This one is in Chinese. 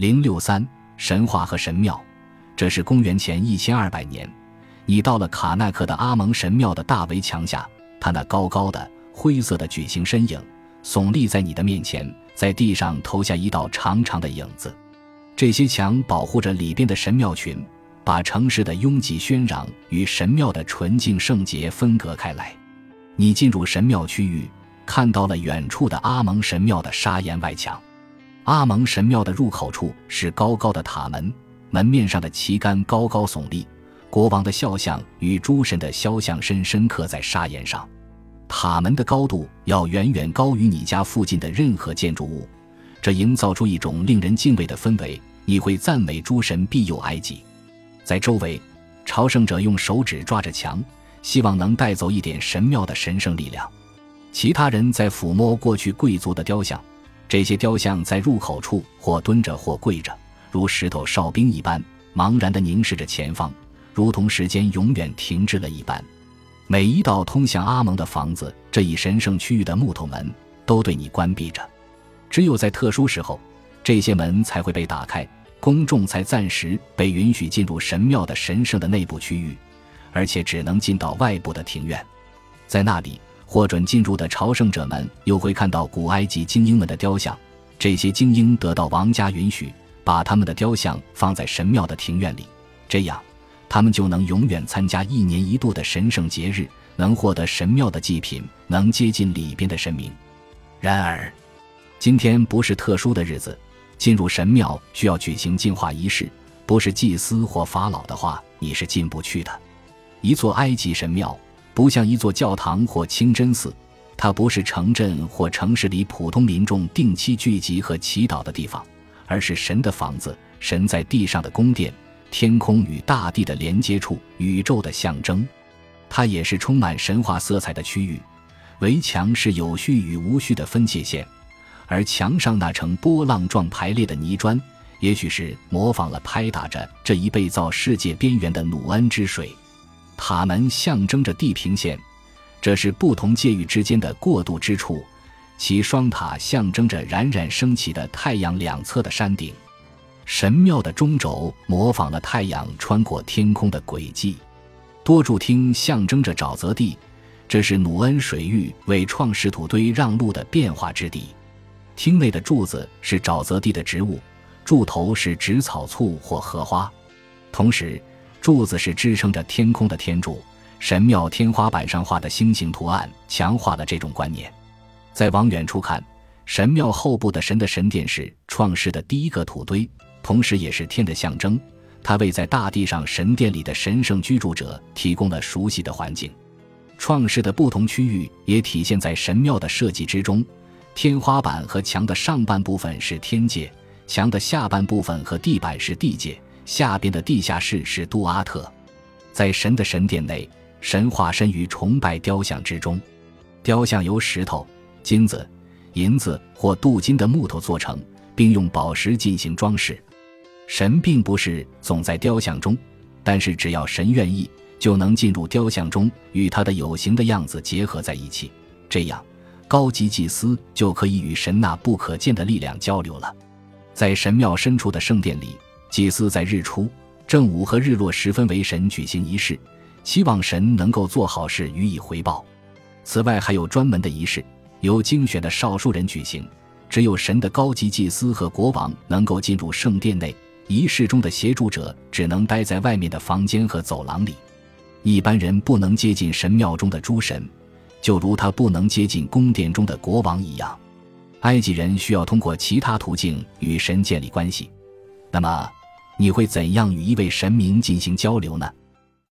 零六三神话和神庙，这是公元前一千二百年，你到了卡纳克的阿蒙神庙的大围墙下，他那高高的灰色的矩形身影耸立在你的面前，在地上投下一道长长的影子。这些墙保护着里边的神庙群，把城市的拥挤喧嚷与神庙的纯净圣洁分隔开来。你进入神庙区域，看到了远处的阿蒙神庙的砂岩外墙。阿蒙神庙的入口处是高高的塔门，门面上的旗杆高高耸立，国王的肖像与诸神的肖像深深刻在砂岩上。塔门的高度要远远高于你家附近的任何建筑物，这营造出一种令人敬畏的氛围。你会赞美诸神庇佑埃及，在周围，朝圣者用手指抓着墙，希望能带走一点神庙的神圣力量。其他人在抚摸过去贵族的雕像，这些雕像在入口处或蹲着或跪着，如石头哨兵一般，茫然地凝视着前方，如同时间永远停滞了一般。每一道通向阿蒙的房子这一神圣区域的木头门都对你关闭着，只有在特殊时候，这些门才会被打开。公众才暂时被允许进入神庙的神圣的内部区域，而且只能进到外部的庭院，在那里获准进入的朝圣者们又会看到古埃及精英们的雕像。这些精英得到王家允许，把他们的雕像放在神庙的庭院里，这样他们就能永远参加一年一度的神圣节日，能获得神庙的祭品，能接近里边的神明。然而，今天不是特殊的日子。进入神庙需要举行净化仪式，不是祭司或法老的话，你是进不去的。一座埃及神庙不像一座教堂或清真寺，它不是城镇或城市里普通民众定期聚集和祈祷的地方，而是神的房子，神在地上的宫殿，天空与大地的连接处，宇宙的象征。它也是充满神话色彩的区域。围墙是有序与无序的分界线。而墙上那层波浪状排列的泥砖，也许是模仿了拍打着这一被造世界边缘的努恩之水。塔门象征着地平线，这是不同界域之间的过渡之处。其双塔象征着冉冉升起的太阳两侧的山顶。神庙的中轴模仿了太阳穿过天空的轨迹。多柱厅象征着沼泽地，这是努恩水域为创世土堆让路的变化之地。厅内的柱子是沼泽地的植物，柱头是植草簇或荷花，同时柱子是支撑着天空的天柱。神庙天花板上画的星星图案强化了这种观念。再往远处看，神庙后部的神的神殿是创世的第一个土堆，同时也是天的象征。它为在大地上神殿里的神圣居住者提供了熟悉的环境。创世的不同区域也体现在神庙的设计之中。天花板和墙的上半部分是天界，墙的下半部分和地板是地界，下边的地下室是杜阿特。在神的神殿内，神化身于崇拜雕像之中，雕像由石头、金子、银子或镀金的木头做成，并用宝石进行装饰。神并不是总在雕像中，但是只要神愿意，就能进入雕像中，与他的有形的样子结合在一起，这样。高级祭司就可以与神那不可见的力量交流了。在神庙深处的圣殿里，祭司在日出、正午和日落时分为神举行仪式，希望神能够做好事予以回报。此外，还有专门的仪式，由精选的少数人举行。只有神的高级祭司和国王能够进入圣殿内，仪式中的协助者只能待在外面的房间和走廊里。一般人不能接近神庙中的诸神。就如他不能接近宫殿中的国王一样，埃及人需要通过其他途径与神建立关系。那么，你会怎样与一位神明进行交流呢？